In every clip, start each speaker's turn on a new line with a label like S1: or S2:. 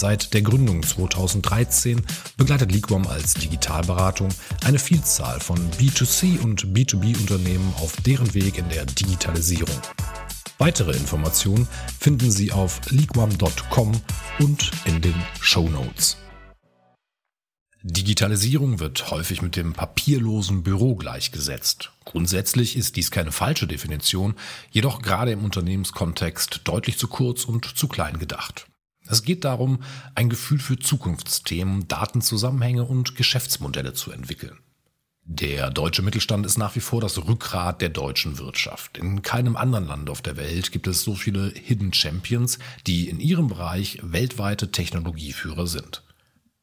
S1: Seit der Gründung 2013 begleitet Liquam als Digitalberatung eine Vielzahl von B2C und B2B-Unternehmen auf deren Weg in der Digitalisierung. Weitere Informationen finden Sie auf liquam.com und in den Show Notes. Digitalisierung wird häufig mit dem papierlosen Büro gleichgesetzt. Grundsätzlich ist dies keine falsche Definition, jedoch gerade im Unternehmenskontext deutlich zu kurz und zu klein gedacht. Es geht darum, ein Gefühl für Zukunftsthemen, Datenzusammenhänge und Geschäftsmodelle zu entwickeln. Der deutsche Mittelstand ist nach wie vor das Rückgrat der deutschen Wirtschaft. In keinem anderen Land auf der Welt gibt es so viele Hidden Champions, die in ihrem Bereich weltweite Technologieführer sind.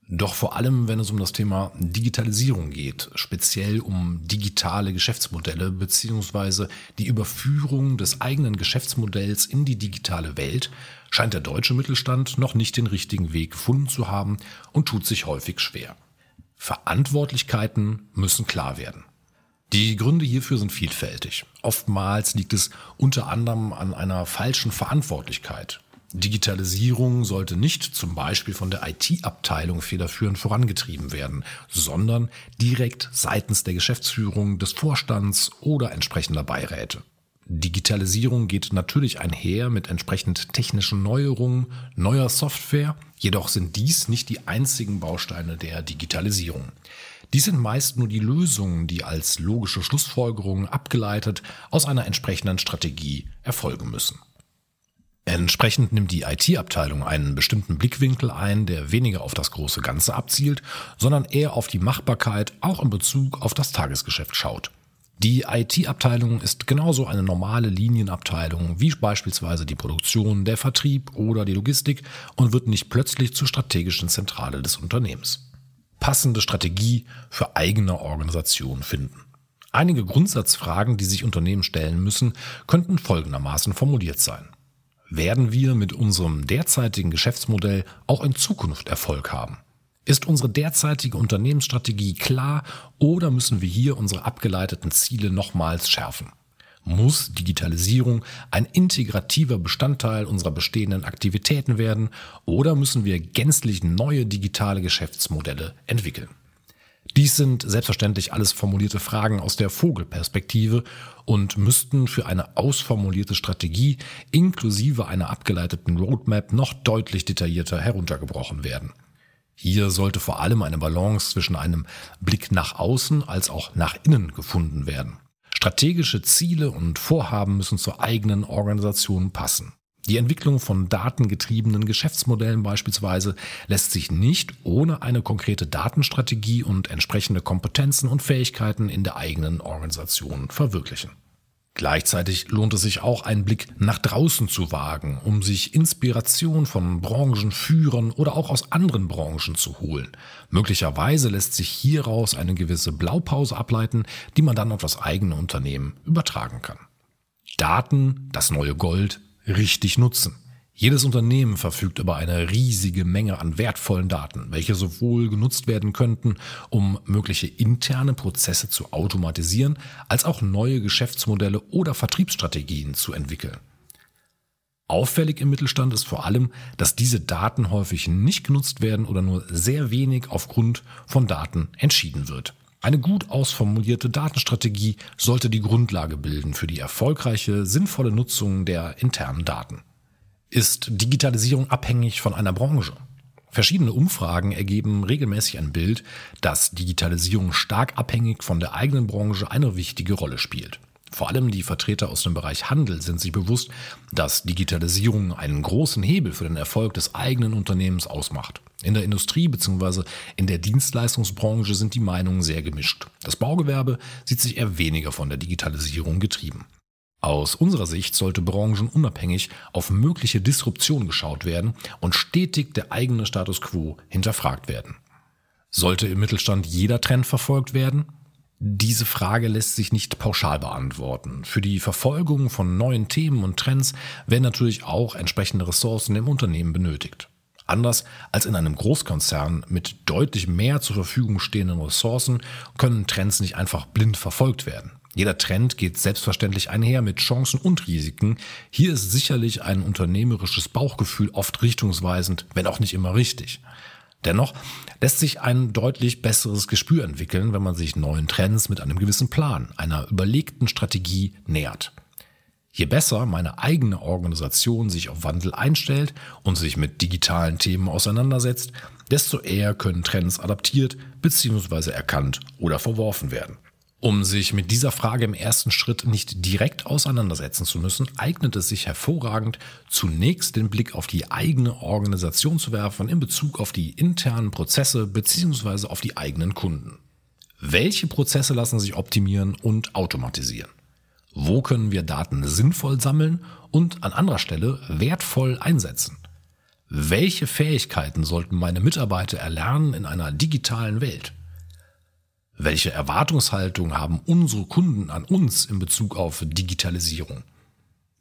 S1: Doch vor allem, wenn es um das Thema Digitalisierung geht, speziell um digitale Geschäftsmodelle beziehungsweise die Überführung des eigenen Geschäftsmodells in die digitale Welt, scheint der deutsche Mittelstand noch nicht den richtigen Weg gefunden zu haben und tut sich häufig schwer. Verantwortlichkeiten müssen klar werden. Die Gründe hierfür sind vielfältig. Oftmals liegt es unter anderem an einer falschen Verantwortlichkeit Digitalisierung sollte nicht zum Beispiel von der IT-Abteilung federführend vorangetrieben werden, sondern direkt seitens der Geschäftsführung, des Vorstands oder entsprechender Beiräte. Digitalisierung geht natürlich einher mit entsprechend technischen Neuerungen, neuer Software, jedoch sind dies nicht die einzigen Bausteine der Digitalisierung. Dies sind meist nur die Lösungen, die als logische Schlussfolgerungen abgeleitet aus einer entsprechenden Strategie erfolgen müssen. Entsprechend nimmt die IT-Abteilung einen bestimmten Blickwinkel ein, der weniger auf das große Ganze abzielt, sondern eher auf die Machbarkeit auch in Bezug auf das Tagesgeschäft schaut. Die IT-Abteilung ist genauso eine normale Linienabteilung wie beispielsweise die Produktion, der Vertrieb oder die Logistik und wird nicht plötzlich zur strategischen Zentrale des Unternehmens. Passende Strategie für eigene Organisation finden. Einige Grundsatzfragen, die sich Unternehmen stellen müssen, könnten folgendermaßen formuliert sein. Werden wir mit unserem derzeitigen Geschäftsmodell auch in Zukunft Erfolg haben? Ist unsere derzeitige Unternehmensstrategie klar oder müssen wir hier unsere abgeleiteten Ziele nochmals schärfen? Muss Digitalisierung ein integrativer Bestandteil unserer bestehenden Aktivitäten werden oder müssen wir gänzlich neue digitale Geschäftsmodelle entwickeln? Dies sind selbstverständlich alles formulierte Fragen aus der Vogelperspektive und müssten für eine ausformulierte Strategie inklusive einer abgeleiteten Roadmap noch deutlich detaillierter heruntergebrochen werden. Hier sollte vor allem eine Balance zwischen einem Blick nach außen als auch nach innen gefunden werden. Strategische Ziele und Vorhaben müssen zur eigenen Organisation passen. Die Entwicklung von datengetriebenen Geschäftsmodellen beispielsweise lässt sich nicht ohne eine konkrete Datenstrategie und entsprechende Kompetenzen und Fähigkeiten in der eigenen Organisation verwirklichen. Gleichzeitig lohnt es sich auch, einen Blick nach draußen zu wagen, um sich Inspiration von Branchenführern oder auch aus anderen Branchen zu holen. Möglicherweise lässt sich hieraus eine gewisse Blaupause ableiten, die man dann auf das eigene Unternehmen übertragen kann. Daten, das neue Gold, richtig nutzen. Jedes Unternehmen verfügt über eine riesige Menge an wertvollen Daten, welche sowohl genutzt werden könnten, um mögliche interne Prozesse zu automatisieren, als auch neue Geschäftsmodelle oder Vertriebsstrategien zu entwickeln. Auffällig im Mittelstand ist vor allem, dass diese Daten häufig nicht genutzt werden oder nur sehr wenig aufgrund von Daten entschieden wird. Eine gut ausformulierte Datenstrategie sollte die Grundlage bilden für die erfolgreiche, sinnvolle Nutzung der internen Daten. Ist Digitalisierung abhängig von einer Branche? Verschiedene Umfragen ergeben regelmäßig ein Bild, dass Digitalisierung stark abhängig von der eigenen Branche eine wichtige Rolle spielt. Vor allem die Vertreter aus dem Bereich Handel sind sich bewusst, dass Digitalisierung einen großen Hebel für den Erfolg des eigenen Unternehmens ausmacht. In der Industrie bzw. in der Dienstleistungsbranche sind die Meinungen sehr gemischt. Das Baugewerbe sieht sich eher weniger von der Digitalisierung getrieben. Aus unserer Sicht sollte branchenunabhängig auf mögliche Disruption geschaut werden und stetig der eigene Status quo hinterfragt werden. Sollte im Mittelstand jeder Trend verfolgt werden? Diese Frage lässt sich nicht pauschal beantworten. Für die Verfolgung von neuen Themen und Trends werden natürlich auch entsprechende Ressourcen im Unternehmen benötigt. Anders als in einem Großkonzern mit deutlich mehr zur Verfügung stehenden Ressourcen können Trends nicht einfach blind verfolgt werden. Jeder Trend geht selbstverständlich einher mit Chancen und Risiken. Hier ist sicherlich ein unternehmerisches Bauchgefühl oft richtungsweisend, wenn auch nicht immer richtig. Dennoch lässt sich ein deutlich besseres Gespür entwickeln, wenn man sich neuen Trends mit einem gewissen Plan, einer überlegten Strategie nähert. Je besser meine eigene Organisation sich auf Wandel einstellt und sich mit digitalen Themen auseinandersetzt, desto eher können Trends adaptiert bzw. erkannt oder verworfen werden. Um sich mit dieser Frage im ersten Schritt nicht direkt auseinandersetzen zu müssen, eignet es sich hervorragend, zunächst den Blick auf die eigene Organisation zu werfen in Bezug auf die internen Prozesse bzw. auf die eigenen Kunden. Welche Prozesse lassen sich optimieren und automatisieren? Wo können wir Daten sinnvoll sammeln und an anderer Stelle wertvoll einsetzen? Welche Fähigkeiten sollten meine Mitarbeiter erlernen in einer digitalen Welt? Welche Erwartungshaltung haben unsere Kunden an uns in Bezug auf Digitalisierung?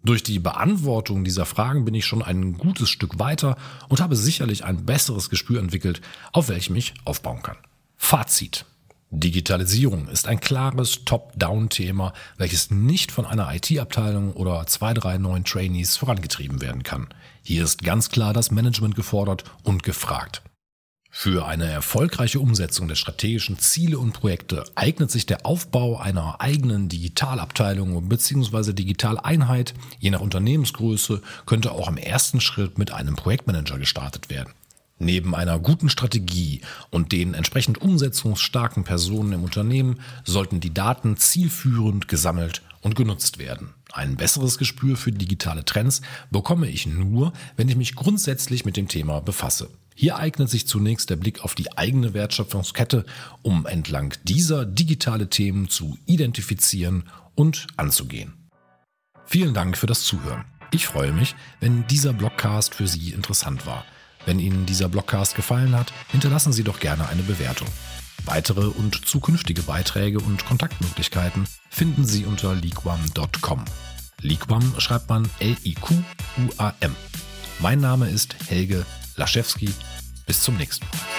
S1: Durch die Beantwortung dieser Fragen bin ich schon ein gutes Stück weiter und habe sicherlich ein besseres Gespür entwickelt, auf welchem ich aufbauen kann. Fazit. Digitalisierung ist ein klares Top-Down-Thema, welches nicht von einer IT-Abteilung oder zwei, drei neuen Trainees vorangetrieben werden kann. Hier ist ganz klar das Management gefordert und gefragt. Für eine erfolgreiche Umsetzung der strategischen Ziele und Projekte eignet sich der Aufbau einer eigenen Digitalabteilung bzw. Digitaleinheit, je nach Unternehmensgröße, könnte auch im ersten Schritt mit einem Projektmanager gestartet werden. Neben einer guten Strategie und den entsprechend umsetzungsstarken Personen im Unternehmen sollten die Daten zielführend gesammelt und genutzt werden. Ein besseres Gespür für digitale Trends bekomme ich nur, wenn ich mich grundsätzlich mit dem Thema befasse. Hier eignet sich zunächst der Blick auf die eigene Wertschöpfungskette, um entlang dieser digitale Themen zu identifizieren und anzugehen. Vielen Dank für das Zuhören. Ich freue mich, wenn dieser Blogcast für Sie interessant war. Wenn Ihnen dieser Blogcast gefallen hat, hinterlassen Sie doch gerne eine Bewertung. Weitere und zukünftige Beiträge und Kontaktmöglichkeiten finden Sie unter liquam.com. Liquam schreibt man L-I-Q-U-A-M. Mein Name ist Helge Laschewski. Bis zum nächsten Mal.